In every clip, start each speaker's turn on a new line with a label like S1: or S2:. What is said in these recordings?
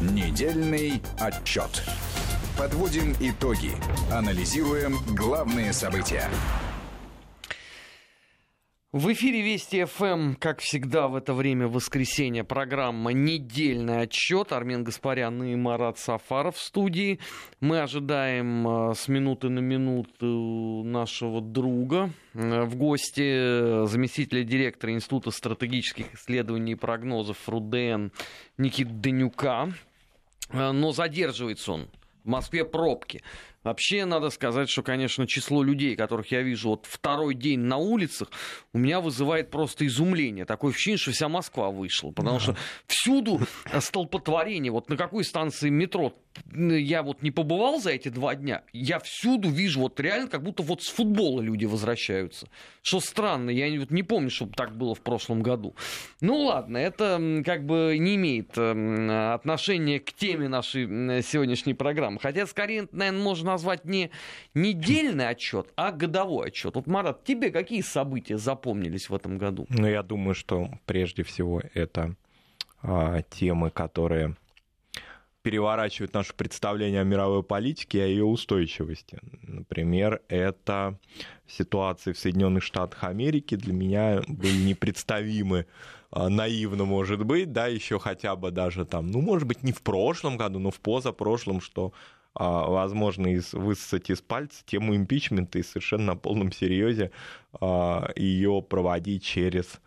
S1: Недельный отчет. Подводим итоги. Анализируем главные события.
S2: В эфире Вести ФМ, как всегда в это время воскресенье, программа «Недельный отчет». Армен Гаспарян и Марат Сафаров в студии. Мы ожидаем э, с минуты на минуту нашего друга э, в гости, заместителя директора Института стратегических исследований и прогнозов РУДН Никита Данюка. Э, но задерживается он. В Москве пробки. Вообще, надо сказать, что, конечно, число людей, которых я вижу вот второй день на улицах, у меня вызывает просто изумление. Такое ощущение, что вся Москва вышла. Потому что всюду столпотворение. Вот на какой станции метро я вот не побывал за эти два дня, я всюду вижу вот реально, как будто вот с футбола люди возвращаются. Что странно, я вот не помню, чтобы так было в прошлом году. Ну ладно, это как бы не имеет отношения к теме нашей сегодняшней программы. Хотя, скорее, наверное, можно назвать не недельный отчет, а годовой отчет. Вот, Марат, тебе какие события запомнились в этом году?
S3: Ну, я думаю, что прежде всего это а, темы, которые переворачивают наше представление о мировой политике и о ее устойчивости. Например, это ситуации в Соединенных Штатах Америки для меня были непредставимы а, наивно, может быть, да, еще хотя бы даже там, ну, может быть, не в прошлом году, но в позапрошлом, что возможно из, высосать из пальца тему импичмента и совершенно на полном серьезе а, ее проводить через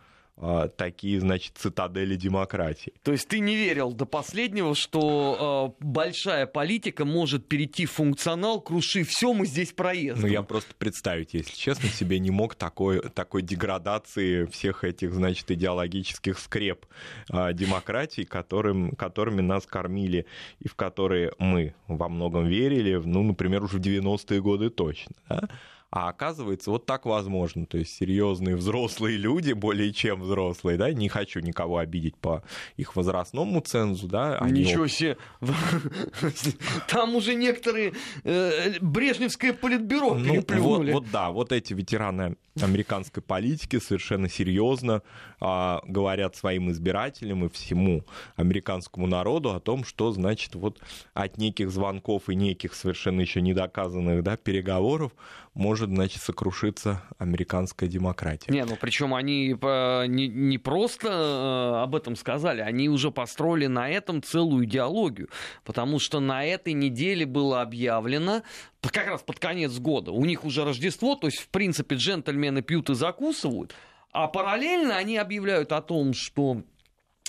S3: а, такие, значит, цитадели демократии.
S2: То есть ты не верил до последнего, что э, большая политика может перейти в функционал, крушив все, мы здесь проездом.
S3: Ну, я просто представить, если честно, себе не мог такой, такой деградации всех этих, значит, идеологических скреп э, демократии, которым, которыми нас кормили и в которые мы во многом верили, ну, например, уже в 90-е годы точно. Да? А оказывается, вот так возможно. То есть серьезные взрослые люди, более чем взрослые, да, не хочу никого обидеть по их возрастному цензу, да.
S2: Они... Ничего себе! Там уже некоторые э, Брежневское политбюро ну, переплюнули.
S3: Вот, вот да, вот эти ветераны американской политики совершенно серьезно а, говорят своим избирателям и всему американскому народу о том, что значит вот от неких звонков и неких совершенно еще недоказанных да, переговоров может, значит, сокрушиться американская демократия.
S2: Не, ну причем они не, не просто э, об этом сказали, они уже построили на этом целую идеологию, потому что на этой неделе было объявлено, как раз под конец года, у них уже Рождество, то есть, в принципе, джентльмены пьют и закусывают, а параллельно они объявляют о том, что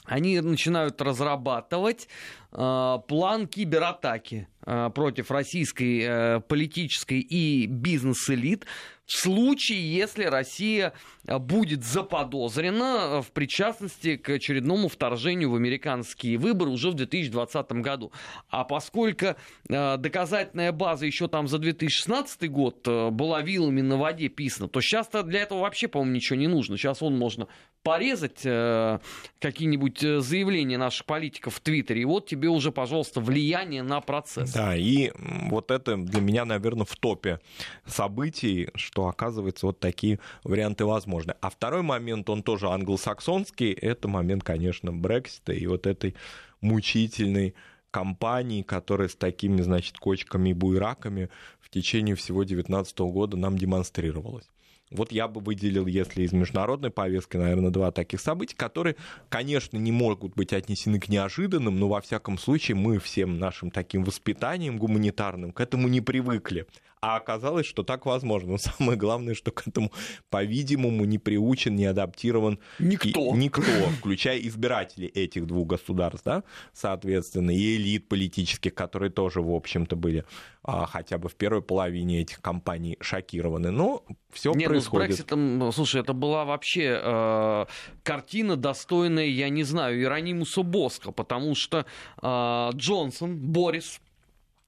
S2: они начинают разрабатывать э, план кибератаки э, против российской э, политической и бизнес-элит в случае, если Россия э, будет заподозрена в причастности к очередному вторжению в американские выборы уже в 2020 году. А поскольку э, доказательная база еще там за 2016 год была вилами на воде писана, то сейчас для этого вообще, по-моему, ничего не нужно. Сейчас он можно порезать какие-нибудь заявления наших политиков в Твиттере, и вот тебе уже, пожалуйста, влияние на процесс.
S3: Да, и вот это для меня, наверное, в топе событий, что, оказывается, вот такие варианты возможны. А второй момент, он тоже англосаксонский, это момент, конечно, Брексита и вот этой мучительной кампании, которая с такими, значит, кочками и буйраками в течение всего 2019 года нам демонстрировалась. Вот я бы выделил, если из международной повестки, наверное, два таких события, которые, конечно, не могут быть отнесены к неожиданным, но во всяком случае мы всем нашим таким воспитанием гуманитарным к этому не привыкли. А оказалось, что так возможно. Но самое главное, что к этому, по-видимому, не приучен, не адаптирован
S2: никто,
S3: и, никто включая избирателей этих двух государств, да, соответственно, и элит политических, которые тоже, в общем-то, были а, хотя бы в первой половине этих кампаний шокированы. Но все
S2: не,
S3: происходит.
S2: Ну, с Брекситом, слушай, это была вообще э, картина, достойная, я не знаю, Иронимуса Боска, потому что э, Джонсон, Борис,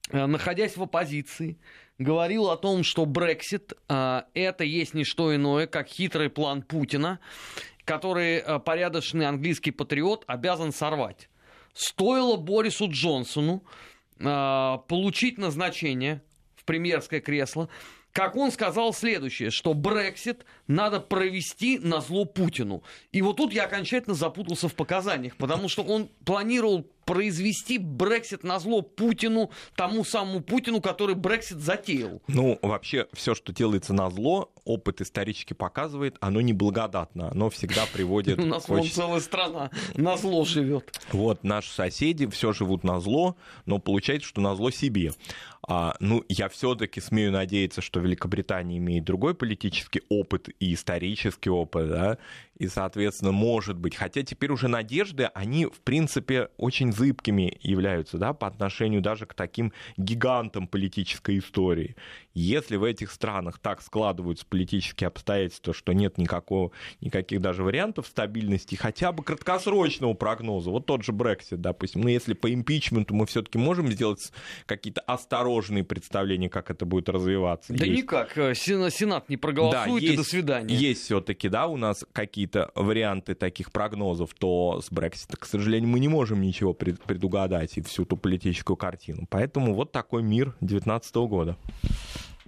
S2: э, находясь в оппозиции, говорил о том, что Брексит э, это есть не что иное, как хитрый план Путина, который э, порядочный английский патриот обязан сорвать. Стоило Борису Джонсону э, получить назначение в премьерское кресло, как он сказал следующее, что Брексит надо провести на зло Путину. И вот тут я окончательно запутался в показаниях, потому что он планировал произвести Брексит на зло Путину, тому самому Путину, который Брексит затеял?
S3: Ну, вообще, все, что делается на зло, опыт исторически показывает, оно неблагодатно, оно всегда приводит...
S2: У нас вон целая страна на зло живет.
S3: Вот, наши соседи все живут на зло, но получается, что на зло себе. А, ну, я все-таки смею надеяться, что Великобритания имеет другой политический опыт и исторический опыт, да, и, соответственно, может быть, хотя теперь уже надежды, они, в принципе, очень зыбкими являются, да, по отношению даже к таким гигантам политической истории. Если в этих странах так складываются политические обстоятельства, что нет никакого, никаких даже вариантов стабильности, хотя бы краткосрочного прогноза, вот тот же Брексит, допустим, ну, если по импичменту мы все-таки можем сделать какие-то осторожные представления, как это будет развиваться.
S2: Да есть. никак, э, Сенат не проголосует, да, есть, и до свидания.
S3: Есть все-таки, да, у нас какие-то варианты таких прогнозов, то с Брексита, к сожалению, мы не можем ничего предугадать и всю ту политическую картину. Поэтому вот такой мир 2019 года.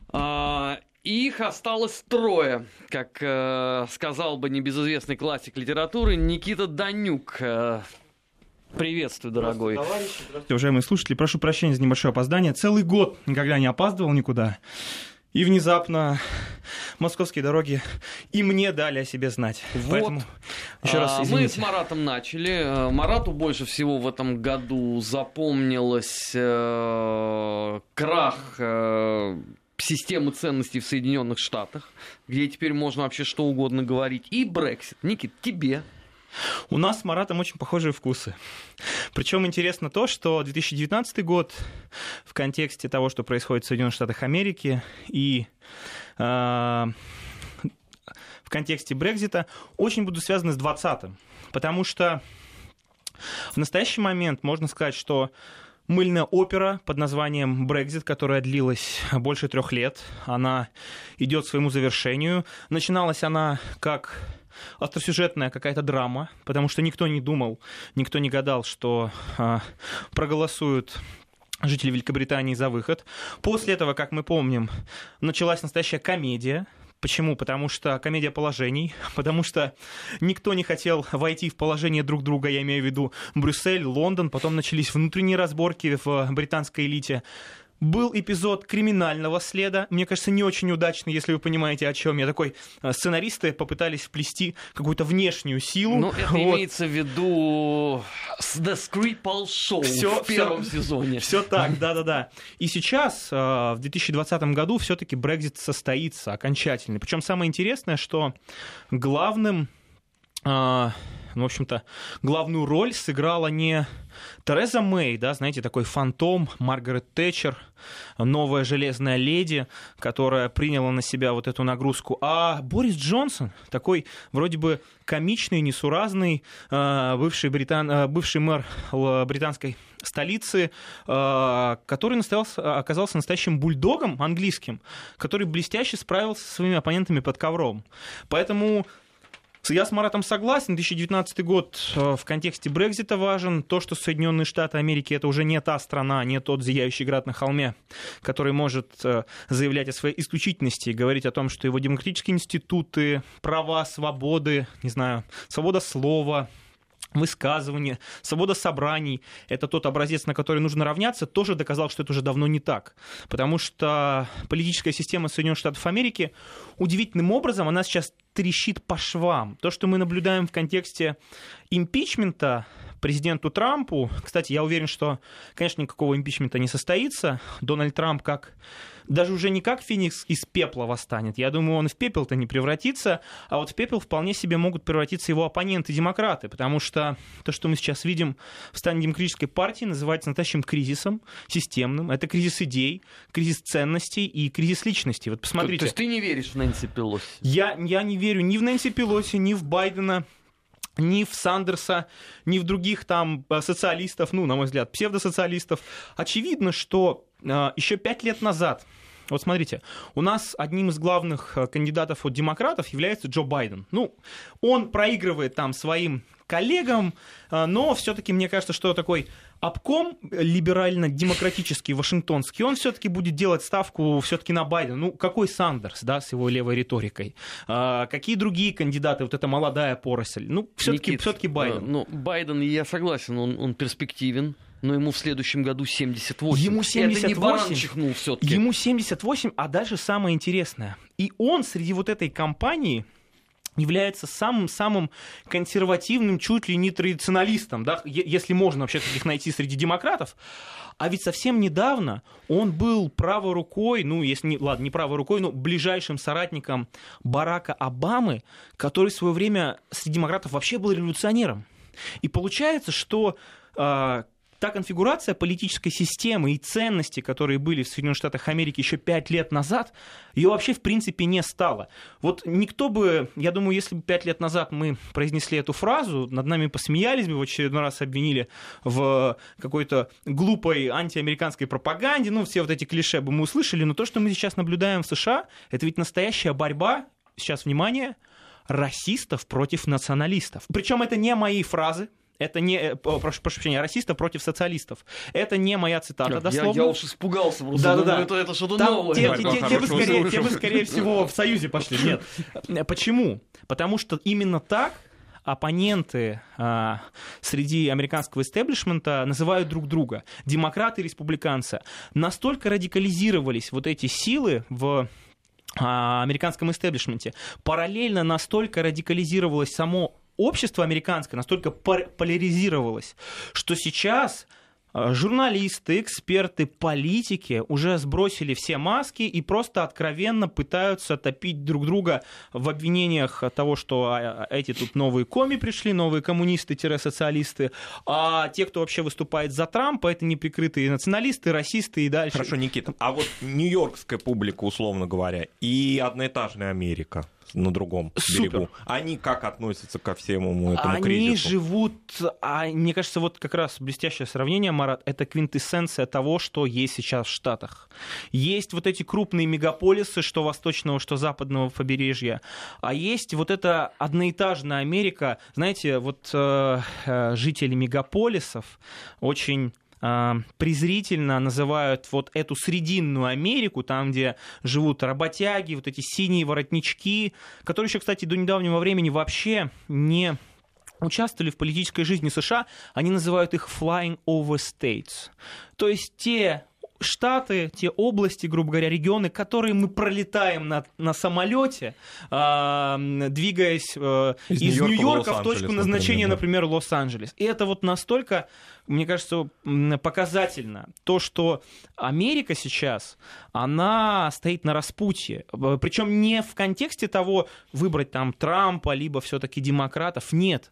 S2: А, их осталось трое, как э, сказал бы небезызвестный классик литературы Никита Данюк. Э, приветствую, дорогой.
S4: Здравствуйте, Здравствуйте, уважаемые слушатели. Прошу прощения за небольшое опоздание. Целый год никогда не опаздывал никуда. И внезапно московские дороги и мне дали о себе знать.
S2: Вот. Поэтому еще раз извините. Мы с Маратом начали. Э, Марату больше всего в этом году запомнилось э, крах э, системы ценностей в Соединенных Штатах, где теперь можно вообще что угодно говорить, и Брексит. Никит, тебе
S4: у нас с Маратом очень похожие вкусы. Причем интересно то, что 2019 год в контексте того, что происходит в Соединенных Штатах Америки и э, в контексте Брекзита, очень будут связаны с 2020-м. Потому что в настоящий момент можно сказать, что мыльная опера под названием «Брекзит», которая длилась больше трех лет. Она идет к своему завершению. Начиналась она как остросюжетная какая-то драма, потому что никто не думал, никто не гадал, что э, проголосуют жители Великобритании за выход. После этого, как мы помним, началась настоящая комедия, Почему? Потому что комедия положений, потому что никто не хотел войти в положение друг друга, я имею в виду Брюссель, Лондон, потом начались внутренние разборки в британской элите. Был эпизод криминального следа, мне кажется, не очень удачный, если вы понимаете, о чем я. Такой э, сценаристы попытались вплести какую-то внешнюю силу.
S2: Ну, это вот. имеется в виду The Skripal Show всё, в первом всё, сезоне.
S4: Все так, да-да-да. И сейчас, э, в 2020 году, все-таки Брекзит состоится окончательно. Причем самое интересное, что главным э, ну, в общем-то, главную роль сыграла не Тереза Мэй, да, знаете, такой фантом, Маргарет Тэтчер, новая железная леди, которая приняла на себя вот эту нагрузку, а Борис Джонсон, такой вроде бы комичный, несуразный, э, бывший, британ... Э, бывший мэр британской столицы, э, который оказался настоящим бульдогом английским, который блестяще справился со своими оппонентами под ковром. Поэтому я с Маратом согласен. 2019 год э, в контексте Брекзита важен. То, что Соединенные Штаты Америки это уже не та страна, не тот зияющий град на холме, который может э, заявлять о своей исключительности и говорить о том, что его демократические институты, права, свободы, не знаю, свобода слова, высказывания, свобода собраний, это тот образец, на который нужно равняться, тоже доказал, что это уже давно не так. Потому что политическая система Соединенных Штатов Америки удивительным образом, она сейчас трещит по швам. То, что мы наблюдаем в контексте импичмента президенту Трампу, кстати, я уверен, что, конечно, никакого импичмента не состоится. Дональд Трамп как даже уже не как Феникс из пепла восстанет. Я думаю, он в пепел-то не превратится, а вот в пепел вполне себе могут превратиться его оппоненты-демократы, потому что то, что мы сейчас видим в стане демократической партии, называется настоящим кризисом системным. Это кризис идей, кризис ценностей и кризис личности. Вот посмотрите. То,
S2: то есть ты не веришь в Нэнси Пелоси?
S4: Я, я не верю ни в Нэнси Пелоси, ни в Байдена, ни в Сандерса, ни в других там э, социалистов, ну, на мой взгляд, псевдосоциалистов. Очевидно, что э, еще пять лет назад вот смотрите, у нас одним из главных э, кандидатов от демократов является Джо Байден. Ну, он проигрывает там своим коллегам, но все-таки мне кажется, что такой обком либерально-демократический, вашингтонский, он все-таки будет делать ставку все-таки на Байдена. Ну, какой Сандерс, да, с его левой риторикой? А, какие другие кандидаты, вот эта молодая поросль? Ну, все-таки все Байден.
S2: Ну, Байден, я согласен, он, он перспективен. Но ему в следующем году 78.
S4: Ему 78.
S2: Это не все-таки.
S4: Ему 78, а дальше самое интересное. И он среди вот этой компании, является самым-самым консервативным, чуть ли не традиционалистом, да, если можно вообще таких найти среди демократов. А ведь совсем недавно он был правой рукой, ну, если не, ладно, не правой рукой, но ближайшим соратником Барака Обамы, который в свое время среди демократов вообще был революционером. И получается, что а, та конфигурация политической системы и ценности, которые были в Соединенных Штатах Америки еще пять лет назад, ее вообще в принципе не стало. Вот никто бы, я думаю, если бы пять лет назад мы произнесли эту фразу, над нами посмеялись бы, в очередной раз обвинили в какой-то глупой антиамериканской пропаганде, ну, все вот эти клише бы мы услышали, но то, что мы сейчас наблюдаем в США, это ведь настоящая борьба, сейчас, внимание, расистов против националистов. Причем это не мои фразы, это не, э, прошу, прошу прощения, расистов против социалистов. Это не моя цитата, дословно.
S2: Я, я уж испугался просто. Да, да, да. Это, это что-то
S4: Там,
S2: новое.
S4: Те, те, те, те, вы скорее, те вы, скорее всего, в Союзе пошли. Нет. Э, почему? Потому что именно так оппоненты а, среди американского истеблишмента называют друг друга. Демократы и республиканцы. Настолько радикализировались вот эти силы в а, американском истеблишменте. Параллельно настолько радикализировалось само общество американское настолько поляризировалось, что сейчас а, журналисты, эксперты, политики уже сбросили все маски и просто откровенно пытаются топить друг друга в обвинениях того, что а, а, эти тут новые коми пришли, новые коммунисты-социалисты, а те, кто вообще выступает за Трампа, это неприкрытые националисты, расисты и дальше.
S3: Хорошо, Никита, а вот нью-йоркская публика, условно говоря, и одноэтажная Америка – на другом Супер. берегу. Они как относятся ко всему этому
S4: Они
S3: кризису?
S4: Они живут, а, мне кажется, вот как раз блестящее сравнение, Марат, это квинтэссенция того, что есть сейчас в Штатах. Есть вот эти крупные мегаполисы, что восточного, что западного побережья, а есть вот эта одноэтажная Америка, знаете, вот э, э жители мегаполисов очень презрительно называют вот эту срединную Америку, там, где живут работяги, вот эти синие воротнички, которые еще, кстати, до недавнего времени вообще не участвовали в политической жизни США, они называют их flying over states. То есть те штаты, те области, грубо говоря, регионы, которые мы пролетаем на, на самолете, э, двигаясь э, из, из Нью-Йорка, в, в точку назначения, например, например Лос-Анджелес. И это вот настолько, мне кажется, показательно. То, что Америка сейчас, она стоит на распутье. Причем не в контексте того, выбрать там Трампа, либо все-таки демократов. Нет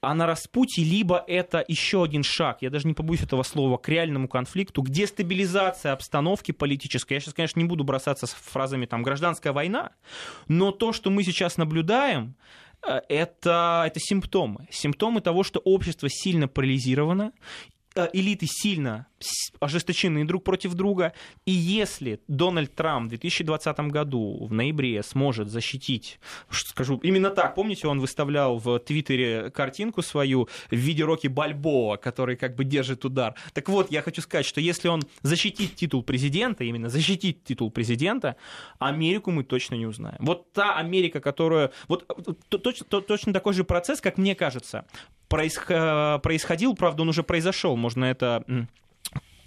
S4: а на распутье, либо это еще один шаг, я даже не побоюсь этого слова, к реальному конфликту, к дестабилизации обстановки политической. Я сейчас, конечно, не буду бросаться с фразами там «гражданская война», но то, что мы сейчас наблюдаем, э, это, это симптомы. Симптомы того, что общество сильно парализировано, элиты сильно ожесточены друг против друга, и если Дональд Трамп в 2020 году в ноябре сможет защитить, скажу именно так, помните, он выставлял в Твиттере картинку свою в виде Рокки Бальбоа, который как бы держит удар. Так вот, я хочу сказать, что если он защитит титул президента, именно защитит титул президента, Америку мы точно не узнаем. Вот та Америка, которая... Вот точно, точно такой же процесс, как мне кажется, происходил, правда, он уже произошел, можно это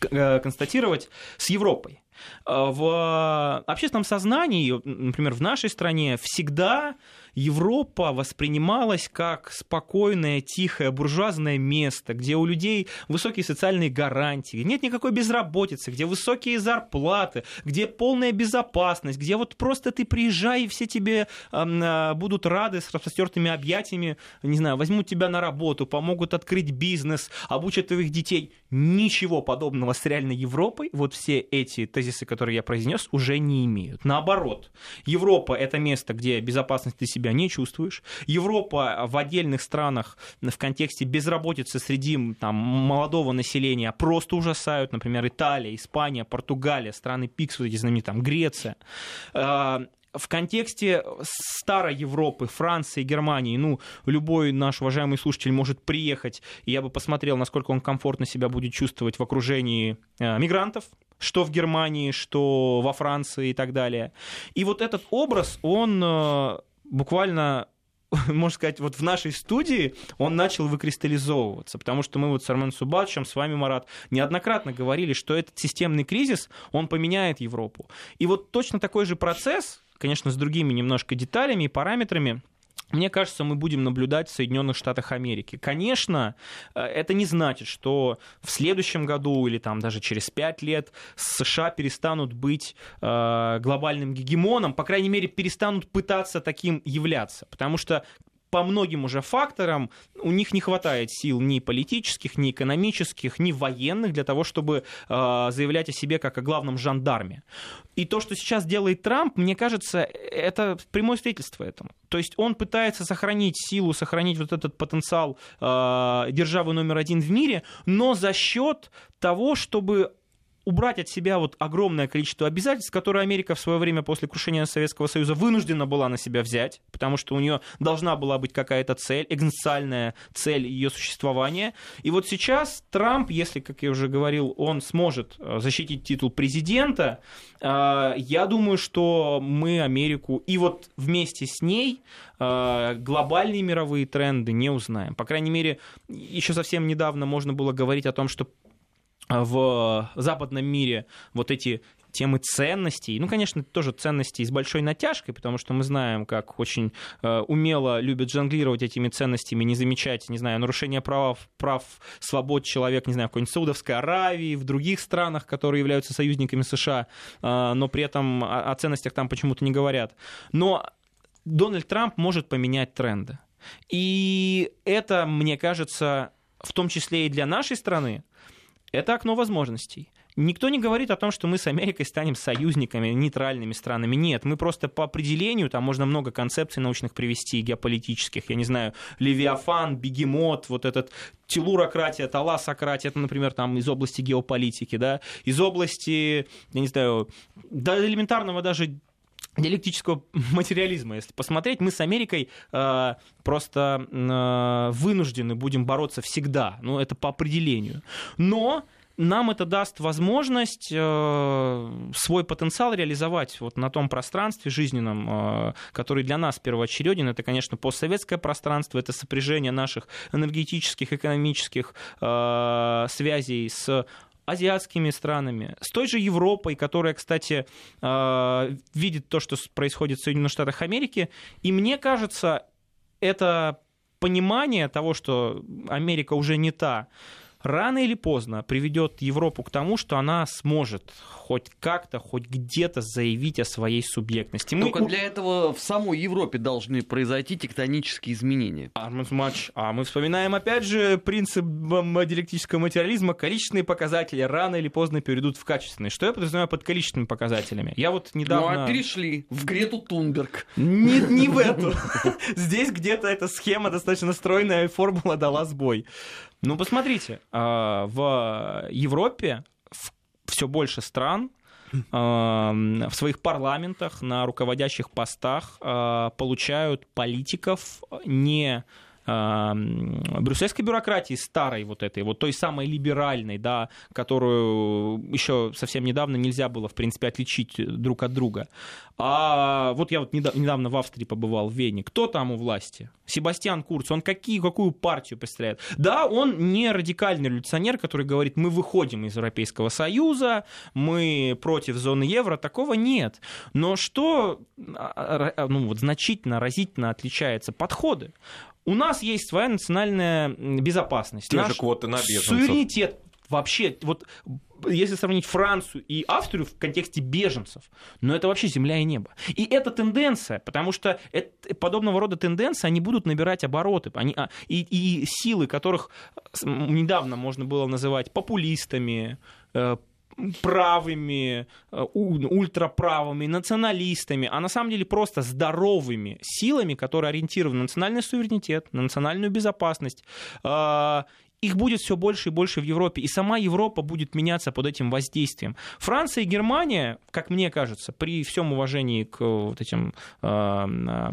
S4: э, констатировать, с Европой. Э, в общественном сознании, например, в нашей стране всегда Европа воспринималась как спокойное, тихое, буржуазное место, где у людей высокие социальные гарантии, нет никакой безработицы, где высокие зарплаты, где полная безопасность, где вот просто ты приезжай, и все тебе э, будут рады с распростертыми объятиями, не знаю, возьмут тебя на работу, помогут открыть бизнес, обучат твоих детей. Ничего подобного с реальной Европой, вот все эти тезисы, которые я произнес, уже не имеют. Наоборот, Европа это место, где безопасность ты себе себя не чувствуешь. Европа в отдельных странах в контексте безработицы среди там, молодого населения просто ужасают. Например, Италия, Испания, Португалия, страны ПИКС, вот эти знаменитые, там, Греция. А, в контексте старой Европы, Франции, Германии, ну, любой наш уважаемый слушатель может приехать, и я бы посмотрел, насколько он комфортно себя будет чувствовать в окружении э, мигрантов, что в Германии, что во Франции и так далее. И вот этот образ, он э, буквально можно сказать, вот в нашей студии он начал выкристаллизовываться, потому что мы вот с Армен Субачем, с вами, Марат, неоднократно говорили, что этот системный кризис, он поменяет Европу. И вот точно такой же процесс, конечно, с другими немножко деталями и параметрами, мне кажется, мы будем наблюдать в Соединенных Штатах Америки. Конечно, э, это не значит, что в следующем году или там даже через пять лет США перестанут быть э, глобальным гегемоном, по крайней мере, перестанут пытаться таким являться. Потому что по многим уже факторам у них не хватает сил ни политических, ни экономических, ни военных для того, чтобы э, заявлять о себе как о главном жандарме. И то, что сейчас делает Трамп, мне кажется, это прямое свидетельство этому. То есть он пытается сохранить силу, сохранить вот этот потенциал э, державы номер один в мире, но за счет того, чтобы убрать от себя вот огромное количество обязательств, которые Америка в свое время после крушения Советского Союза вынуждена была на себя взять, потому что у нее должна была быть какая-то цель, экзистенциальная цель ее существования. И вот сейчас Трамп, если, как я уже говорил, он сможет э, защитить титул президента, э, я думаю, что мы Америку и вот вместе с ней э, глобальные мировые тренды не узнаем. По крайней мере, еще совсем недавно можно было говорить о том, что в западном мире вот эти темы ценностей. Ну, конечно, тоже ценности с большой натяжкой, потому что мы знаем, как очень э, умело любят жонглировать этими ценностями, не замечать, не знаю, нарушение прав, прав свобод человека, не знаю, в какой-нибудь Саудовской Аравии, в других странах, которые являются союзниками США, э, но при этом о, о ценностях там почему-то не говорят. Но Дональд Трамп может поменять тренды. И это, мне кажется, в том числе и для нашей страны, это окно возможностей. Никто не говорит о том, что мы с Америкой станем союзниками, нейтральными странами. Нет, мы просто по определению, там можно много концепций научных привести, геополитических, я не знаю, Левиафан, Бегемот, вот этот телурократия, таласократия, это, например, там из области геополитики, да, из области, я не знаю, до элементарного даже диалектического материализма. Если посмотреть, мы с Америкой э, просто э, вынуждены будем бороться всегда. Ну, это по определению. Но нам это даст возможность э, свой потенциал реализовать вот на том пространстве жизненном, э, который для нас первоочереден. Это, конечно, постсоветское пространство, это сопряжение наших энергетических, экономических э, связей с азиатскими странами, с той же Европой, которая, кстати, э, видит то, что происходит в Соединенных Штатах Америки. И мне кажется, это понимание того, что Америка уже не та, рано или поздно приведет Европу к тому, что она сможет хоть как-то, хоть где-то заявить о своей субъектности.
S2: Мы... Только для этого в самой Европе должны произойти тектонические изменения.
S4: А мы, а мы вспоминаем опять же принцип диалектического материализма. Количественные показатели рано или поздно перейдут в качественные. Что я подразумеваю под количественными показателями? Я вот недавно...
S2: Ну а перешли в Грету Тунберг.
S4: Не, не в эту. Здесь где-то эта схема достаточно стройная, формула дала сбой. Ну, посмотрите, а, в Европе все больше стран в своих парламентах, на руководящих постах а, получают политиков не брюссельской бюрократии старой вот этой, вот той самой либеральной, да, которую еще совсем недавно нельзя было, в принципе, отличить друг от друга. А вот я вот недавно в Австрии побывал, в Вене. Кто там у власти? Себастьян Курц. Он какие, какую партию представляет? Да, он не радикальный революционер, который говорит, мы выходим из Европейского Союза, мы против зоны евро. Такого нет. Но что а, а, ну, вот, значительно, разительно отличается? Подходы. У нас есть своя национальная безопасность.
S3: Те Наш же квоты на беженцев.
S4: Суверенитет вообще, вот если сравнить Францию и Австрию в контексте беженцев, ну это вообще земля и небо. И это тенденция, потому что это, подобного рода тенденции, они будут набирать обороты. Они, а, и, и силы, которых недавно можно было называть популистами, э, правыми, э, ультраправыми, националистами, а на самом деле просто здоровыми силами, которые ориентированы на национальный суверенитет, на национальную безопасность. Э, их будет все больше и больше в Европе, и сама Европа будет меняться под этим воздействием. Франция и Германия, как мне кажется, при всем уважении к вот этим э,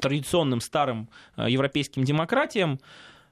S4: традиционным старым европейским демократиям,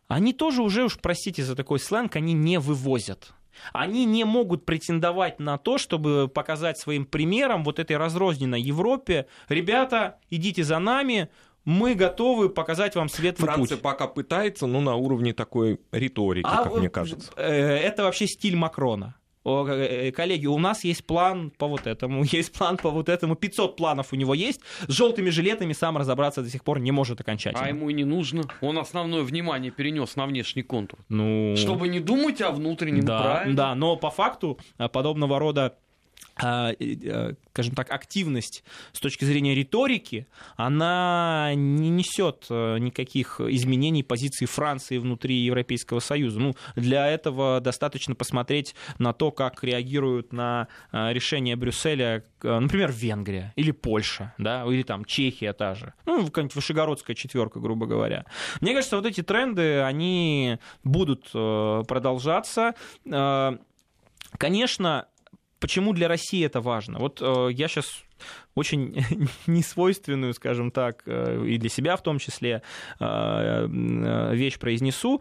S4: они тоже уже, уж простите за такой сленг, они не вывозят они не могут претендовать на то, чтобы показать своим примером вот этой разрозненной Европе, ребята, идите за нами, мы готовы показать вам светлый
S3: Франция
S4: путь.
S3: пока пытается, но на уровне такой риторики, а как мне кажется. Э,
S4: это вообще стиль Макрона. Э, коллеги, у нас есть план по вот этому, есть план по вот этому, 500 планов у него есть, с желтыми жилетами сам разобраться до сих пор не может окончательно.
S2: А ему и не нужно, он основное внимание перенес на внешний контур. Ну... Чтобы не думать о внутреннем,
S4: да,
S2: правильно?
S4: Да, но по факту э, подобного рода а, э, скажем так, активность с точки зрения риторики, она не несет э, никаких изменений позиции Франции внутри Европейского Союза. Ну, для этого достаточно посмотреть на то, как реагируют на э, решение Брюсселя, например, Венгрия или Польша, да, или там Чехия та же, ну, какая-нибудь Вышегородская четверка, грубо говоря. Мне кажется, вот эти тренды, они будут продолжаться. Конечно, Почему для России это важно? Вот э, я сейчас очень несвойственную, скажем так, э, и для себя в том числе, э, э, вещь произнесу.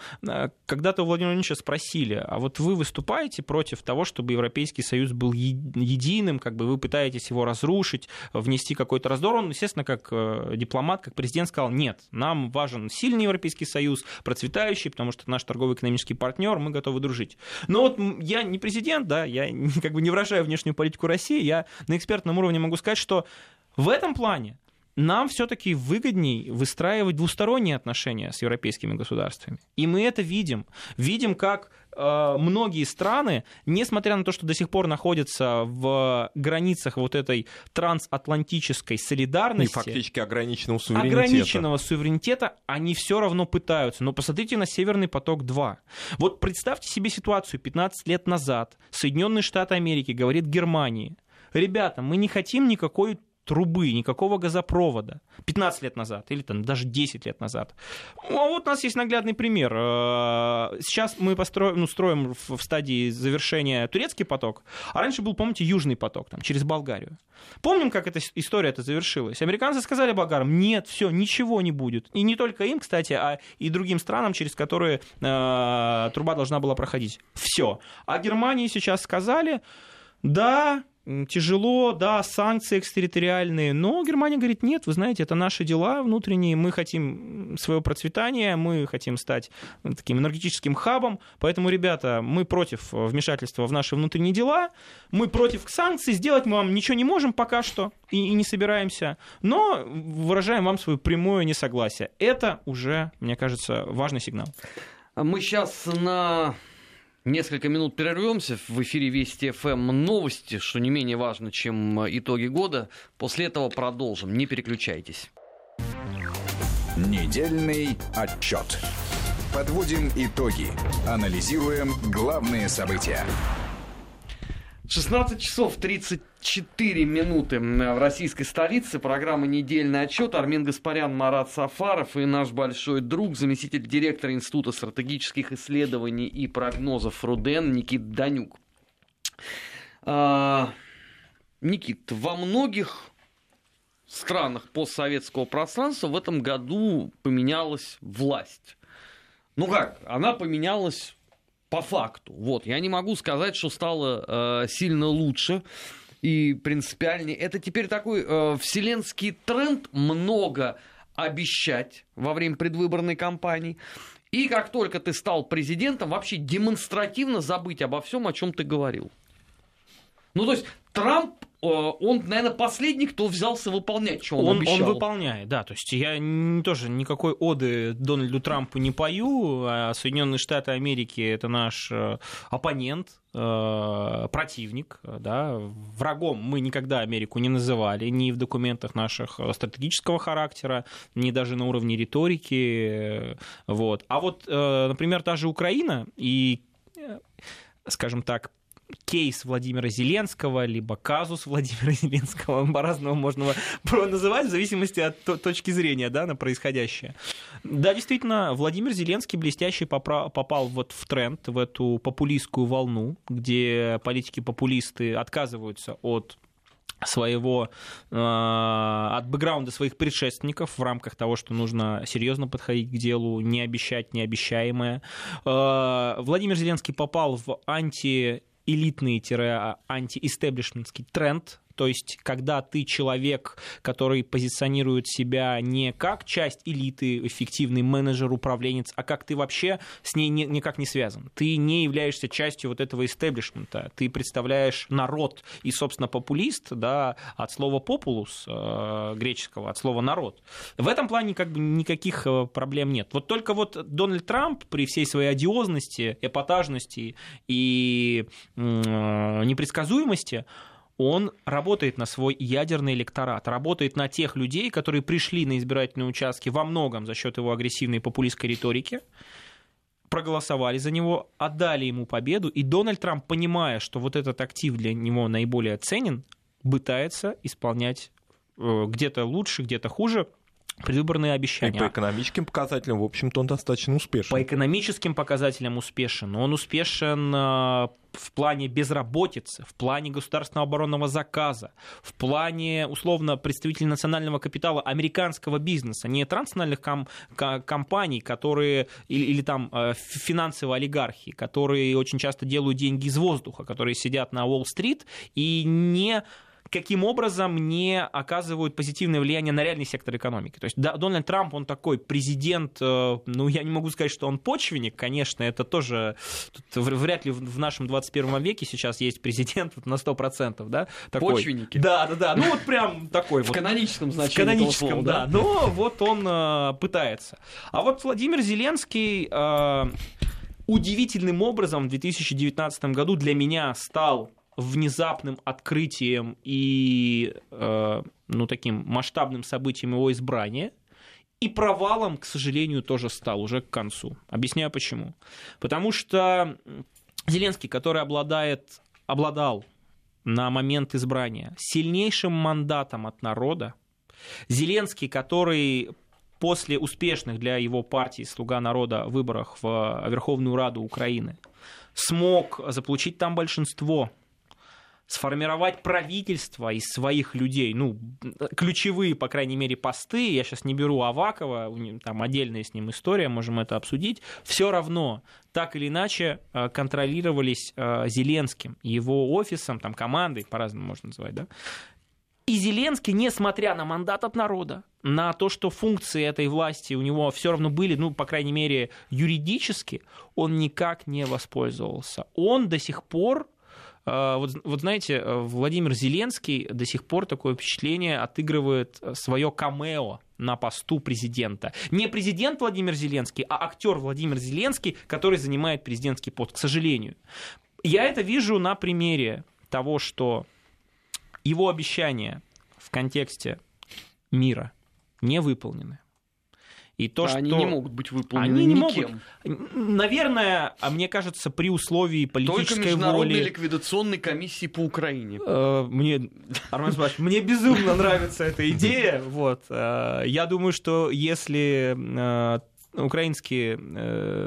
S4: Когда-то у Владимира Владимировича спросили, а вот вы выступаете против того, чтобы Европейский Союз был единым, как бы вы пытаетесь его разрушить, внести какой-то раздор? Он, естественно, как дипломат, как президент сказал, нет, нам важен сильный Европейский Союз, процветающий, потому что наш торговый экономический партнер, мы готовы дружить. Но вот я не президент, да, я как бы не выражаю внешнюю политику России, я на экспертном уровне могу сказать, что в этом плане нам все-таки выгодней выстраивать двусторонние отношения с европейскими государствами. И мы это видим. Видим, как э, многие страны, несмотря на то, что до сих пор находятся в границах вот этой трансатлантической солидарности, и
S3: фактически ограниченного суверенитета.
S4: ограниченного суверенитета, они все равно пытаются. Но посмотрите на Северный поток-2. Вот представьте себе ситуацию 15 лет назад. Соединенные Штаты Америки говорит Германии, ребята, мы не хотим никакой трубы, никакого газопровода 15 лет назад или там, даже 10 лет назад. Ну, а вот у нас есть наглядный пример. Э, сейчас мы построим, ну, строим в стадии завершения турецкий поток, а раньше был, помните, южный поток там, через Болгарию. Помним, как эта история это завершилась? Американцы сказали болгарам, нет, все, ничего не будет. И не только им, кстати, а и другим странам, через которые э, труба должна была проходить. Все. А Германии сейчас сказали, да, тяжело, да, санкции экстерриториальные, но Германия говорит, нет, вы знаете, это наши дела внутренние, мы хотим своего процветания, мы хотим стать таким энергетическим хабом, поэтому, ребята, мы против вмешательства в наши внутренние дела, мы против санкций, сделать мы вам ничего не можем пока что и, и не собираемся, но выражаем вам свое прямое несогласие. Это уже, мне кажется, важный сигнал.
S2: Мы сейчас на Несколько минут прервемся. В эфире Вести ФМ новости, что не менее важно, чем итоги года. После этого продолжим. Не переключайтесь.
S1: Недельный отчет. Подводим итоги. Анализируем главные события.
S2: 16 часов 34 минуты в российской столице. Программа «Недельный отчет». Армин Гаспарян, Марат Сафаров и наш большой друг, заместитель директора Института стратегических исследований и прогнозов РУДН Никит Данюк. А, Никит, во многих странах постсоветского пространства в этом году поменялась власть. Ну как, она поменялась по факту. Вот, я не могу сказать, что стало э, сильно лучше и принципиальнее. Это теперь такой э, вселенский тренд много обещать во время предвыборной кампании. И как только ты стал президентом, вообще демонстративно забыть обо всем, о чем ты говорил. Ну, то есть Трамп он, наверное, последний, кто взялся выполнять, что он, он обещал.
S4: Он выполняет, да. То есть я не, тоже никакой оды Дональду Трампу не пою, а Соединенные Штаты Америки это наш э, оппонент, э, противник, да, врагом мы никогда Америку не называли, ни в документах наших стратегического характера, ни даже на уровне риторики, вот. А вот, например, та же Украина и, скажем так, кейс Владимира Зеленского, либо казус Владимира Зеленского, по-разному можно называть в зависимости от точки зрения да, на происходящее. Да, действительно, Владимир Зеленский блестяще попал вот в тренд, в эту популистскую волну, где политики-популисты отказываются от своего э, от бэкграунда своих предшественников в рамках того, что нужно серьезно подходить к делу, не обещать необещаемое. Э, Владимир Зеленский попал в анти элитный-антиэстеблишментский тренд то есть, когда ты человек, который позиционирует себя не как часть элиты, эффективный менеджер, управленец, а как ты вообще с ней не, никак не связан. Ты не являешься частью вот этого истеблишмента. Ты представляешь народ и, собственно, популист, да, от слова популус э, греческого, от слова народ. В этом плане как бы никаких э, проблем нет. Вот только вот Дональд Трамп при всей своей одиозности, эпатажности и э, непредсказуемости, он работает на свой ядерный электорат, работает на тех людей, которые пришли на избирательные участки во многом за счет его агрессивной популистской риторики, проголосовали за него, отдали ему победу, и Дональд Трамп, понимая, что вот этот актив для него наиболее ценен, пытается исполнять э, где-то лучше, где-то хуже предвыборные обещания.
S3: И по экономическим показателям, в общем-то, он достаточно успешен.
S4: По экономическим показателям успешен. Он успешен э, в плане безработицы, в плане государственного оборонного заказа, в плане, условно, представителей национального капитала американского бизнеса, не транснациональных ком- компаний, которые, или, или там э, финансовые олигархи, которые очень часто делают деньги из воздуха, которые сидят на Уолл-стрит и не каким образом не оказывают позитивное влияние на реальный сектор экономики. То есть Дональд Трамп, он такой президент, э, ну, я не могу сказать, что он почвенник, конечно, это тоже, тут вряд ли в нашем 21 веке сейчас есть президент на 100%, да?
S2: Такой. Почвенники?
S4: Да, да, да, ну вот прям такой
S2: в
S4: вот.
S2: В каноническом значении В
S4: каноническом, слова, да. да. Но вот он э, пытается. А вот Владимир Зеленский э, удивительным образом в 2019 году для меня стал внезапным открытием и э, ну, таким масштабным событием его избрания, и провалом, к сожалению, тоже стал уже к концу. Объясняю почему. Потому что Зеленский, который обладает, обладал на момент избрания сильнейшим мандатом от народа, Зеленский, который после успешных для его партии «Слуга народа» выборах в Верховную Раду Украины смог заполучить там большинство сформировать правительство из своих людей, ну, ключевые, по крайней мере, посты, я сейчас не беру Авакова, там отдельная с ним история, можем это обсудить, все равно так или иначе э, контролировались э, Зеленским, его офисом, там, командой, по-разному можно называть, да, и Зеленский, несмотря на мандат от народа, на то, что функции этой власти у него все равно были, ну, по крайней мере, юридически, он никак не воспользовался. Он до сих пор вот, вот знаете, э, Владимир Зеленский до сих пор такое впечатление отыгрывает свое камео на посту президента. Не президент Владимир Зеленский, а актер Владимир Зеленский, который занимает президентский пост, к сожалению. Я это вижу на примере того, что его обещания в контексте мира не выполнены.
S2: И то, а что...
S4: Они не могут быть выполнены они никем. Не могут. Наверное, а мне кажется, при условии политической
S2: Только Международной воли... ликвидационной комиссии по Украине.
S4: Э, мне, Армен мне безумно нравится эта идея. Вот. Э, я думаю, что если э, украинские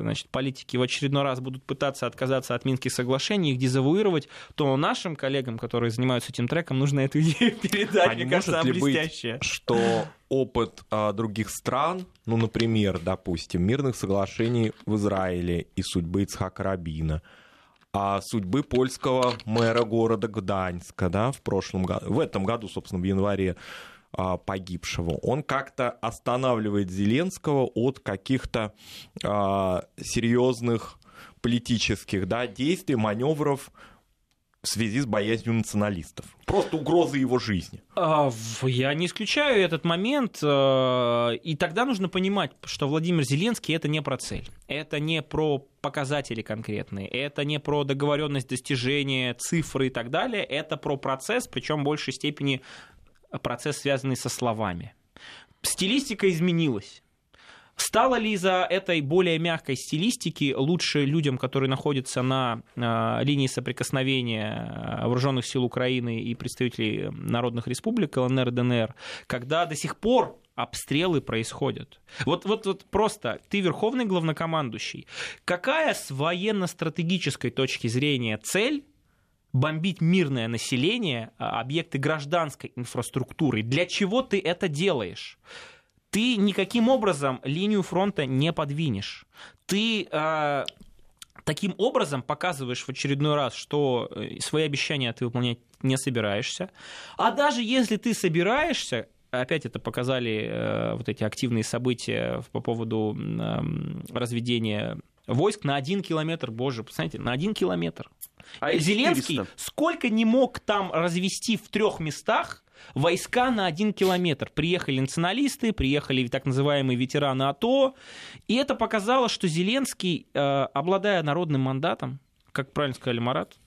S4: значит, политики в очередной раз будут пытаться отказаться от Минских соглашений, их дезавуировать, то нашим коллегам, которые занимаются этим треком, нужно эту идею передать. А Мне кажется, она блестящая.
S3: Быть, что опыт а, других стран, ну, например, допустим, мирных соглашений в Израиле и судьбы Ицхака Рабина, а судьбы польского мэра города Гданьска, да, в прошлом году, в этом году, собственно, в январе погибшего, он как-то останавливает Зеленского от каких-то а, серьезных политических да, действий, маневров в связи с боязнью националистов. Просто угрозы его жизни.
S4: А, я не исключаю этот момент. Э, и тогда нужно понимать, что Владимир Зеленский это не про цель. Это не про показатели конкретные. Это не про договоренность достижения, цифры и так далее. Это про процесс, причем в большей степени процесс, связанный со словами. Стилистика изменилась Стало ли из-за этой более мягкой стилистики лучше людям, которые находятся на э, линии соприкосновения э, вооруженных сил Украины и представителей народных республик ЛНР ДНР, когда до сих пор обстрелы происходят. Вот, вот, вот просто ты верховный главнокомандующий. Какая с военно-стратегической точки зрения цель бомбить мирное население, а, объекты гражданской инфраструктуры? Для чего ты это делаешь? Ты никаким образом линию фронта не подвинешь. Ты э, таким образом показываешь в очередной раз, что э, свои обещания ты выполнять не собираешься. А даже если ты собираешься, опять это показали э, вот эти активные события по поводу э, разведения войск на один километр, боже, посмотрите, на один километр. А Зеленский сколько не мог там развести в трех местах войска на один километр. Приехали националисты, приехали так называемые ветераны АТО, и это показало, что Зеленский, э, обладая народным мандатом, как правильно сказали Марат,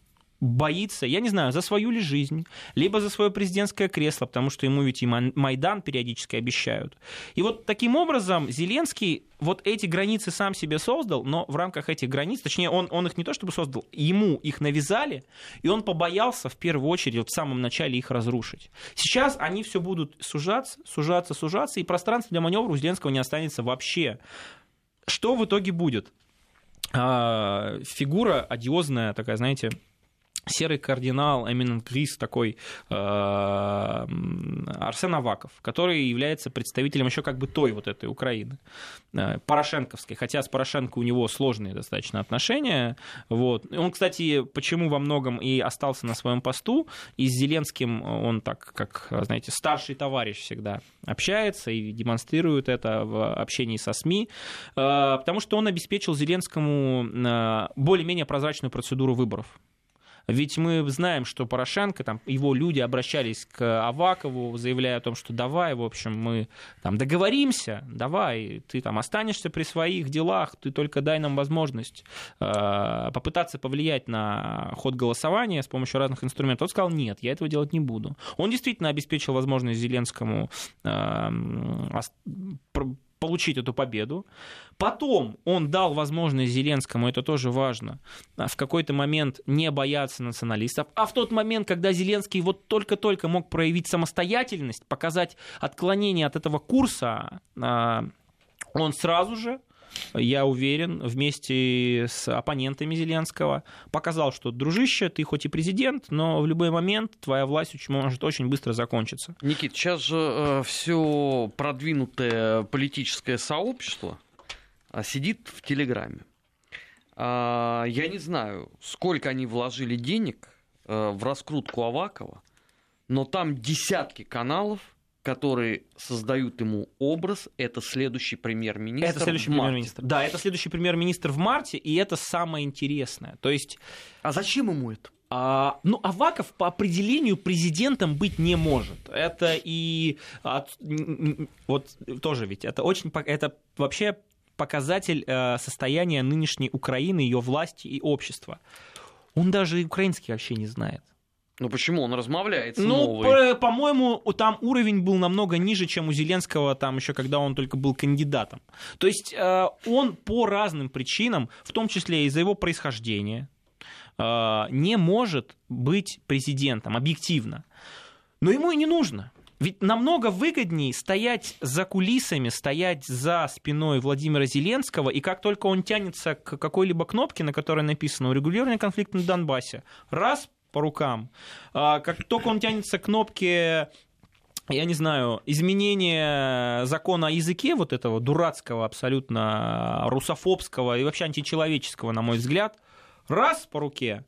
S4: боится, я не знаю, за свою ли жизнь, либо за свое президентское кресло, потому что ему ведь и Майдан периодически обещают. И вот таким образом Зеленский вот эти границы сам себе создал, но в рамках этих границ, точнее, он, он их не то чтобы создал, ему их навязали, и он побоялся в первую очередь вот в самом начале их разрушить. Сейчас они все будут сужаться, сужаться, сужаться, и пространства для маневра у Зеленского не останется вообще. Что в итоге будет? А, фигура одиозная, такая, знаете, серый кардинал, эминент грис такой э, Арсен Аваков, который является представителем еще как бы той вот этой Украины, э, порошенковской, хотя с Порошенко у него сложные достаточно отношения. Вот. Он, кстати, почему во многом и остался на своем посту, и с Зеленским он так, как, знаете, старший товарищ всегда общается и демонстрирует это в общении со СМИ, э, потому что он обеспечил Зеленскому э, более-менее прозрачную процедуру выборов. Ведь мы знаем, что Порошенко, там, его люди обращались к Авакову, заявляя о том, что давай, в общем, мы там договоримся, давай, ты там останешься при своих делах, ты только дай нам возможность э, попытаться повлиять на ход голосования с помощью разных инструментов. Он сказал, нет, я этого делать не буду. Он действительно обеспечил возможность Зеленскому э, получить эту победу. Потом он дал возможность Зеленскому, это тоже важно, в какой-то момент не бояться националистов. А в тот момент, когда Зеленский вот только-только мог проявить самостоятельность, показать отклонение от этого курса, а, он сразу же я уверен, вместе с оппонентами Зеленского показал, что, дружище, ты хоть и президент, но в любой момент твоя власть может очень быстро закончиться.
S2: Никит, сейчас же э, все продвинутое политическое сообщество э, сидит в Телеграме. Э, я не знаю, сколько они вложили денег э, в раскрутку Авакова, но там десятки каналов, которые создают ему образ, это следующий премьер-министр.
S4: Это следующий премьер-министр. Да, это следующий премьер-министр в марте, и это самое интересное. То есть...
S2: А зачем ему это?
S4: А, ну, Аваков по определению президентом быть не может. Это и от, вот тоже ведь это очень это вообще показатель э, состояния нынешней Украины, ее власти и общества. Он даже украинский вообще не знает.
S2: Ну почему? Он размовляет
S4: Ну, по- по-моему, там уровень был намного ниже, чем у Зеленского, там еще когда он только был кандидатом. То есть э, он по разным причинам, в том числе из-за его происхождения, э, не может быть президентом объективно. Но ему и не нужно. Ведь намного выгоднее стоять за кулисами, стоять за спиной Владимира Зеленского, и как только он тянется к какой-либо кнопке, на которой написано «Урегулирование конфликта на Донбассе», раз, по рукам. А, как только он тянется к кнопке я не знаю, изменение закона о языке, вот этого дурацкого, абсолютно русофобского и вообще античеловеческого, на мой взгляд, раз по руке.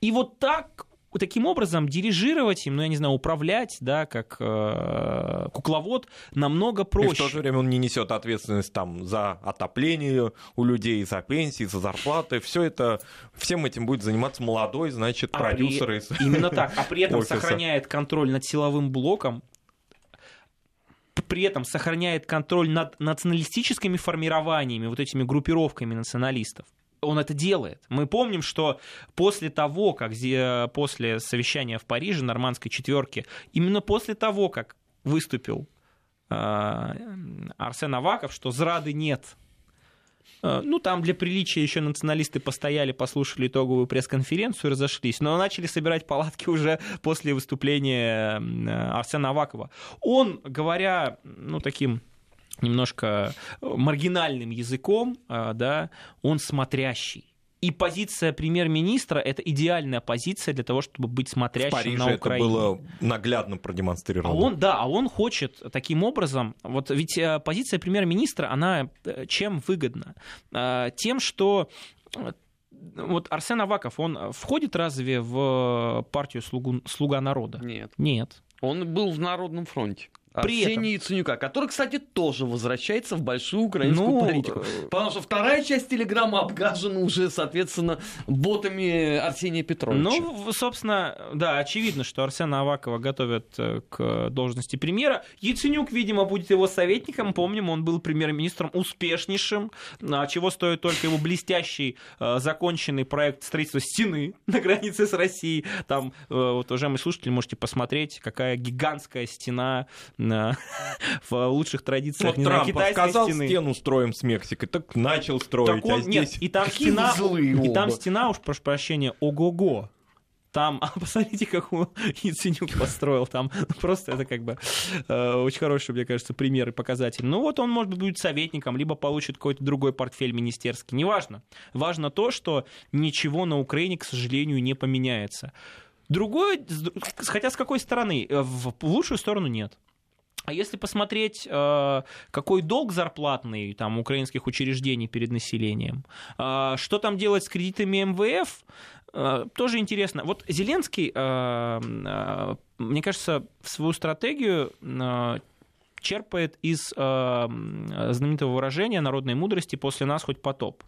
S4: И вот так таким образом дирижировать им, ну, я не знаю, управлять, да, как э, кукловод, намного проще. И
S3: в то же время он не несет ответственность там за отопление у людей, за пенсии, за зарплаты. Все это, всем этим будет заниматься молодой, значит, а продюсер
S4: при... из Именно так. А при этом офиса. сохраняет контроль над силовым блоком, при этом сохраняет контроль над националистическими формированиями, вот этими группировками националистов он это делает. Мы помним, что после того, как после совещания в Париже, нормандской четверки, именно после того, как выступил Арсен Аваков, что зрады нет. Ну, там для приличия еще националисты постояли, послушали итоговую пресс-конференцию и разошлись. Но начали собирать палатки уже после выступления Арсена Авакова. Он, говоря, ну, таким немножко маргинальным языком, да, он смотрящий. И позиция премьер-министра это идеальная позиция для того, чтобы быть смотрящим
S3: в Париже
S4: на Украину.
S3: это было наглядно продемонстрировано.
S4: А он, да, а он хочет таким образом, вот ведь э, позиция премьер-министра, она э, чем выгодна? Э, тем, что вот Арсен Аваков, он входит разве в партию слугу, «Слуга народа»?
S2: Нет.
S4: Нет.
S2: Он был в Народном фронте.
S4: При
S2: Арсения Яценюка, который, кстати, тоже возвращается в большую украинскую
S4: Ну,
S2: политику.
S4: э,
S2: Потому что вторая часть телеграммы обгажена уже, соответственно, ботами Арсения Петровича.
S4: Ну, собственно, да, очевидно, что Арсена Авакова готовят э, к должности премьера. Яценюк, видимо, будет его советником. Помним, он был премьер-министром успешнейшим, а чего стоит только его блестящий э, законченный проект строительства стены на границе с Россией. Там, вот, уважаемые слушатели, можете посмотреть, какая гигантская стена в лучших традициях
S3: Вот
S4: не
S3: Трамп
S4: китайской
S3: сказал,
S4: стены.
S3: стену строим с Мексикой, так начал строить,
S4: Так он,
S3: а здесь...
S4: нет, и там стена, и там стена, уж прошу прощения, ого-го. Там, а посмотрите, как у Яценюк построил там. Просто это как бы э, очень хороший, мне кажется, пример и показатель. Ну вот он, может быть, будет советником, либо получит какой-то другой портфель министерский. Неважно. Важно то, что ничего на Украине, к сожалению, не поменяется. Другое, хотя с какой стороны? Э, в лучшую сторону нет. А если посмотреть, э, какой долг зарплатный там, украинских учреждений перед населением, э, что там делать с кредитами МВФ, э, тоже интересно. Вот Зеленский, мне кажется, в свою стратегию черпает из знаменитого выражения народной мудрости «после нас хоть потоп».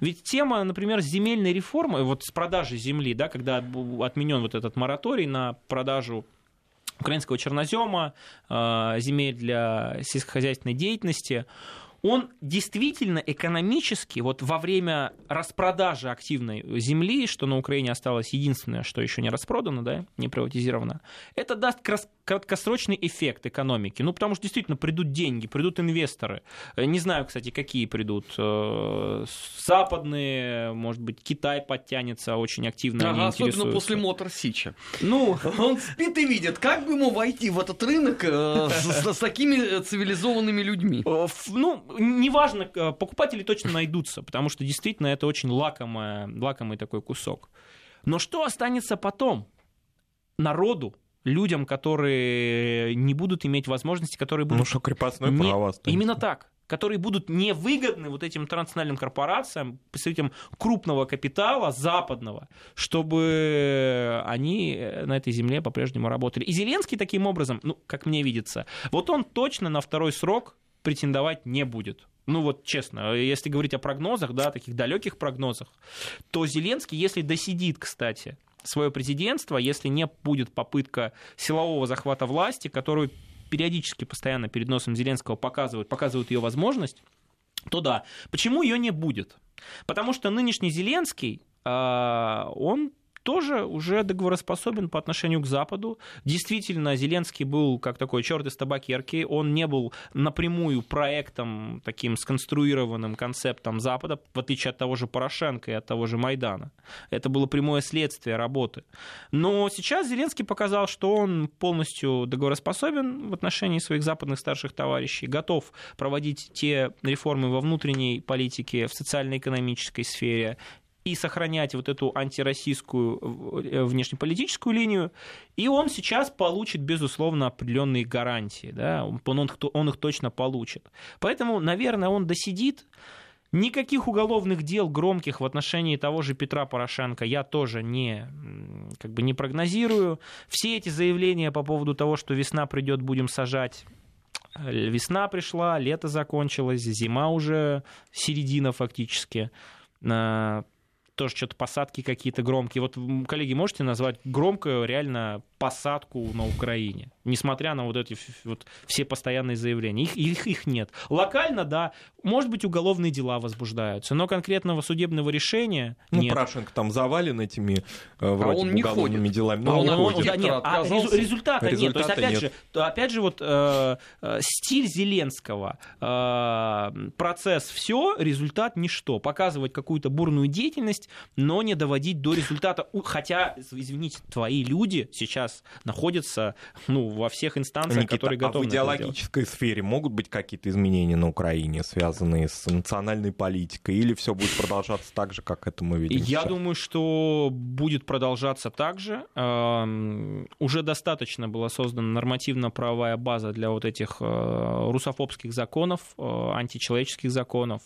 S4: Ведь тема, например, земельной реформы, вот с продажи земли, да, когда отменен вот этот мораторий на продажу украинского чернозема, э, земель для сельскохозяйственной деятельности, он действительно экономически, вот во время распродажи активной земли, что на Украине осталось единственное, что еще не распродано, да, не приватизировано, это даст краткосрочный эффект экономики. Ну, потому что действительно придут деньги, придут инвесторы. Э, Не знаю, кстати, какие придут. Э, Западные, может быть, Китай подтянется очень активно.
S2: Ага, особенно после Мотор Сича.
S4: Ну,
S2: Он спит и видит, как бы ему войти в этот рынок э, с, такими цивилизованными людьми.
S4: Ну, неважно, покупатели точно найдутся, потому что действительно это очень лакомое, лакомый такой кусок. Но что останется потом? Народу, людям, которые не будут иметь возможности, которые будут...
S3: Ну что, крепостное
S4: не-
S3: право останется.
S4: Именно так которые будут невыгодны вот этим транснациональным корпорациям, представителям крупного капитала, западного, чтобы они э, на этой земле по-прежнему работали. И Зеленский таким образом, ну, как мне видится, вот он точно на второй срок претендовать не будет. Ну вот честно, если говорить о прогнозах, да, таких далеких прогнозах, то Зеленский, если досидит, кстати, свое президентство, если не будет попытка силового захвата власти, которую периодически постоянно перед носом Зеленского показывают, показывают ее возможность, то да. Почему ее не будет? Потому что нынешний Зеленский, а, он тоже уже договороспособен по отношению к Западу. Действительно, Зеленский был как такой черт из табакерки. Он не был напрямую проектом, таким сконструированным концептом Запада, в отличие от того же Порошенко и от того же Майдана. Это было прямое следствие работы. Но сейчас Зеленский показал, что он полностью договороспособен в отношении своих западных старших товарищей, готов проводить те реформы во внутренней политике, в социально-экономической сфере, и сохранять вот эту антироссийскую э, внешнеполитическую линию, и он сейчас получит, безусловно, определенные гарантии, да, он, он, он их точно получит. Поэтому, наверное, он досидит, Никаких уголовных дел громких в отношении того же Петра Порошенко я тоже не, как бы не прогнозирую. Все эти заявления по поводу того, что весна придет, будем сажать, э, Весна пришла, лето закончилось, зима уже, середина фактически. Тоже что-то посадки какие-то громкие. Вот, коллеги, можете назвать громкую реально посадку на Украине? Несмотря на вот эти вот все постоянные заявления. Их, их, их нет. Локально, да, может быть, уголовные дела возбуждаются, но конкретного судебного решения
S3: ну,
S4: нет.
S3: Порошенко там завален этими э, вроде
S2: а он не
S3: уголовными
S2: ходит.
S3: делами.
S2: А
S3: Но
S2: он,
S3: он,
S2: он,
S3: ходит.
S4: да, нет, а резу- результата, нет. То есть,
S3: Результата
S4: опять
S3: нет.
S4: же, то, опять же, вот э, э, стиль Зеленского, э, процесс все, результат ничто. Показывать какую-то бурную деятельность, но не доводить до результата. Хотя, извините, твои люди сейчас находятся ну, во всех инстанциях,
S3: Никита,
S4: которые
S3: а
S4: готовы
S3: в
S4: это сделать.
S3: идеологической сфере могут быть какие-то изменения на Украине, связанные с национальной политикой, или все будет продолжаться так же, как это мы видим
S4: Я
S3: сейчас?
S4: думаю, что будет продолжаться так же. Эм, Уже достаточно была создана нормативно-правовая база для вот этих э, русофобских законов, э, античеловеческих законов.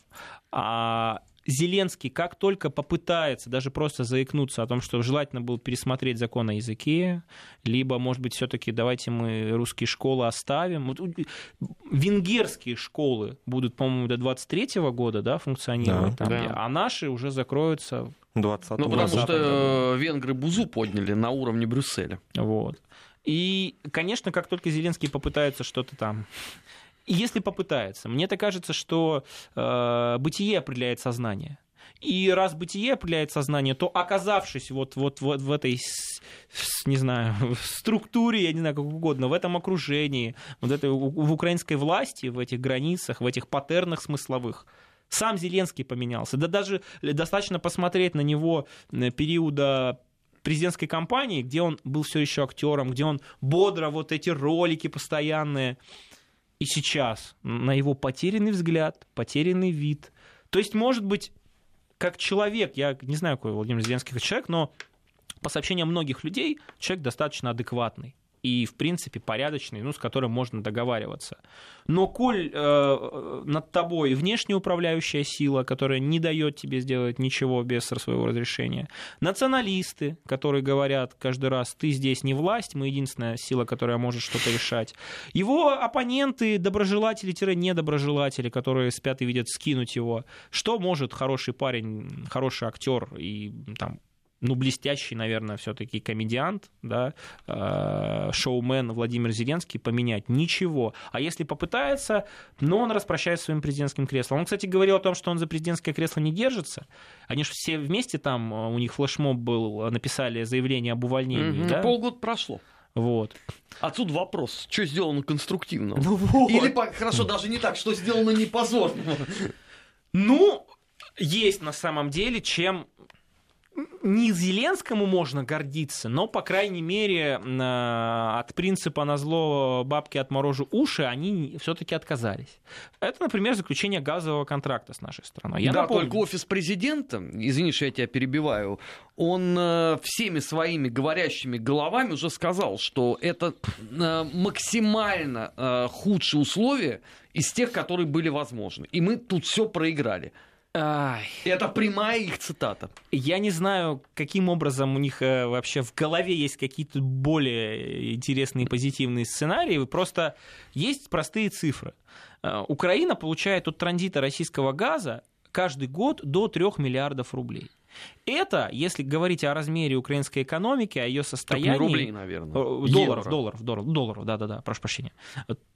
S4: А Зеленский, как только попытается даже просто заикнуться о том, что желательно было пересмотреть закон о языке, либо, может быть, все-таки давайте мы русские школы оставим. Вот венгерские школы будут, по-моему, до 23 года да, функционировать,
S3: Да.
S4: там,
S2: Да.
S4: а наши уже закроются
S3: 20
S2: Ну, потому что э, венгры бузу подняли на уровне Брюсселя.
S4: Вот. И, конечно, как только Зеленский попытается что-то там... Если попытается, мне так кажется, что э, бытие определяет сознание. И раз бытие определяет сознание, то оказавшись вот, вот, вот в этой, не знаю, структуре, я не знаю, как угодно, в этом окружении, вот этой, в украинской власти, в этих границах, в этих паттернах смысловых, сам Зеленский поменялся. Да даже достаточно посмотреть на него периода президентской кампании, где он был все еще актером, где он бодро вот эти ролики постоянные. И сейчас на его потерянный взгляд, потерянный вид. То есть, может быть, как человек, я не знаю, какой Владимир Зеленский человек, но по сообщениям многих людей, человек достаточно адекватный и, в принципе, порядочный, ну, с которым можно договариваться. Но коль э, над тобой внешняя управляющая сила, которая не дает тебе сделать ничего без своего разрешения, националисты, которые говорят каждый раз, ты здесь не власть, мы единственная сила, которая может что-то решать, его оппоненты, доброжелатели-недоброжелатели, которые спят и видят скинуть его, что может хороший парень, хороший актер и там ну, блестящий, наверное, все-таки комедиант, да, э, шоумен Владимир Зеленский поменять? Ничего. А если попытается, ну, он распрощается своим президентским креслом. Он, кстати, говорил о том, что он за президентское кресло не держится. Они же все вместе там, э, у них флешмоб был, написали заявление об увольнении,
S2: Мгм.
S4: да?
S2: Полгода прошло.
S4: Вот.
S2: Отсюда вопрос, что сделано конструктивно?
S4: Ну вот.
S2: Или, хорошо, даже не так, что сделано не позорно.
S4: Ну, есть на самом деле, чем не Зеленскому можно гордиться, но, по крайней мере, э, от принципа на зло бабки отморожу уши они все-таки отказались. Это, например, заключение газового контракта с нашей страной. Я
S2: да,
S4: напомню.
S2: только офис президента, извини, что я тебя перебиваю, он э, всеми своими говорящими головами уже сказал, что это э, максимально э, худшие условия из тех, которые были возможны. И мы тут все проиграли.
S4: Ай,
S2: Это прямая их цитата.
S4: Я не знаю, каким образом у них э, вообще в голове есть какие-то более интересные позитивные сценарии. Просто есть простые цифры. Э, Украина получает от транзита российского газа каждый год до 3 миллиардов рублей. Это, если говорить о размере украинской экономики, о ее состоянии...
S2: не рублей, наверное.
S4: Э, Долларов, долларов, долларов, долларов, да-да-да, прошу прощения.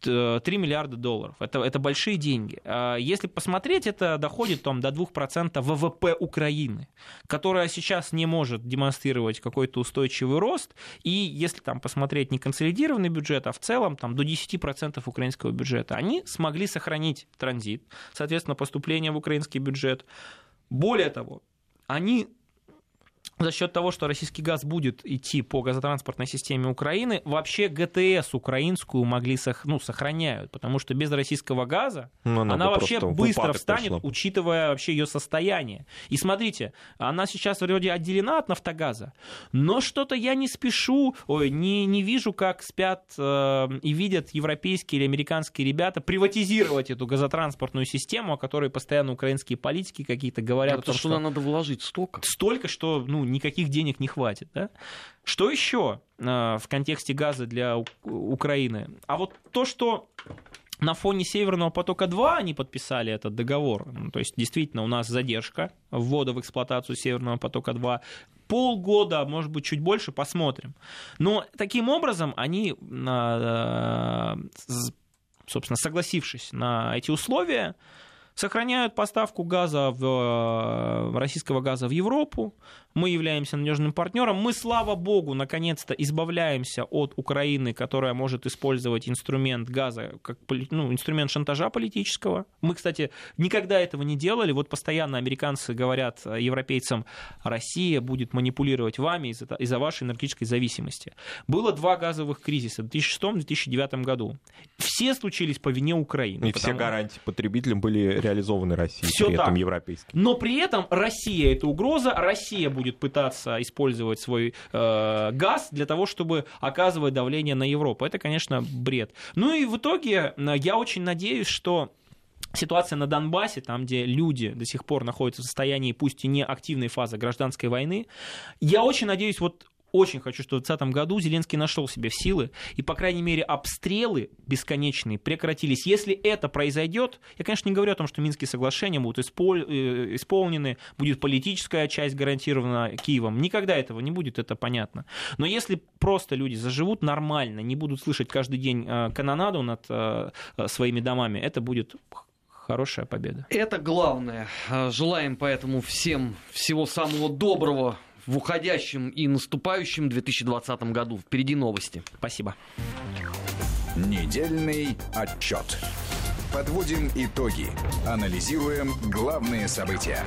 S4: Т- 3 миллиарда долларов. Это, это большие деньги. А Если посмотреть, это доходит там, до 2% ВВП Украины, которая сейчас не может демонстрировать какой-то устойчивый рост. И если там посмотреть не консолидированный бюджет, а в целом там, до 10% украинского бюджета, они смогли сохранить транзит, соответственно, поступление в украинский бюджет. Более того, они за счет того, что российский газ будет идти по газотранспортной системе Украины, вообще ГТС украинскую могли сох... ну, сохраняют, потому что без российского газа
S3: Ну,
S4: она,
S3: бы
S4: вообще быстро встанет,
S3: пришла.
S4: учитывая вообще ее состояние. И смотрите, она сейчас вроде отделена от Нафтогаза, но что-то я не спешу, ой, не, не вижу, как спят э, и видят европейские или американские ребята приватизировать эту газотранспортную систему, о которой постоянно украинские политики какие-то говорят. Том,
S2: потому что туда надо вложить столько.
S4: столько, что ну, никаких денег не хватит. Да? Что еще э, в контексте газа для Украины? А вот то, что на фоне Северного потока-2 они подписали этот договор. Ну, То есть, действительно, у нас задержка ввода в эксплуатацию Северного потока-2. полгода, может быть, чуть больше, посмотрим. Но таким образом они, э, собственно, согласившись на эти условия, сохраняют поставку газа в, российского газа в Европу, мы являемся надежным партнером. Мы, слава богу, наконец-то избавляемся от Украины, которая может использовать инструмент газа как ну, инструмент шантажа политического. Мы, кстати, никогда этого не делали. Вот постоянно американцы говорят европейцам, Россия будет манипулировать вами из-за, вашей энергетической зависимости. Было два газовых кризиса в 2006-2009 году. Все случились по вине Украины.
S3: И все гарантии потребителям были реализованы Россией,
S4: Все
S3: при
S4: так.
S3: этом европейским.
S4: Но при этом Россия это угроза, Россия будет пытаться использовать свой э, газ для того, чтобы оказывать давление на Европу. Это, конечно, бред. Ну и в итоге э, я очень надеюсь, что Ситуация на Донбассе, там, где люди до сих пор находятся в состоянии, пусть и не активной фазы гражданской войны, я очень надеюсь, вот очень хочу, что в 2020 году Зеленский нашел себе силы, и, по крайней мере, обстрелы бесконечные прекратились. Если это произойдет, я, конечно, не говорю о том, что Минские соглашения будут э, исполнены, будет политическая часть гарантирована Киевом. Никогда этого не будет, это понятно. Но если просто люди заживут нормально, не будут слышать каждый день э, канонаду над э, своими домами, это будет хорошая победа.
S2: Это главное. Желаем поэтому всем всего самого доброго в уходящем и наступающем 2020 году. Впереди новости.
S4: Спасибо.
S1: Недельный отчет. Подводим итоги. Анализируем главные события.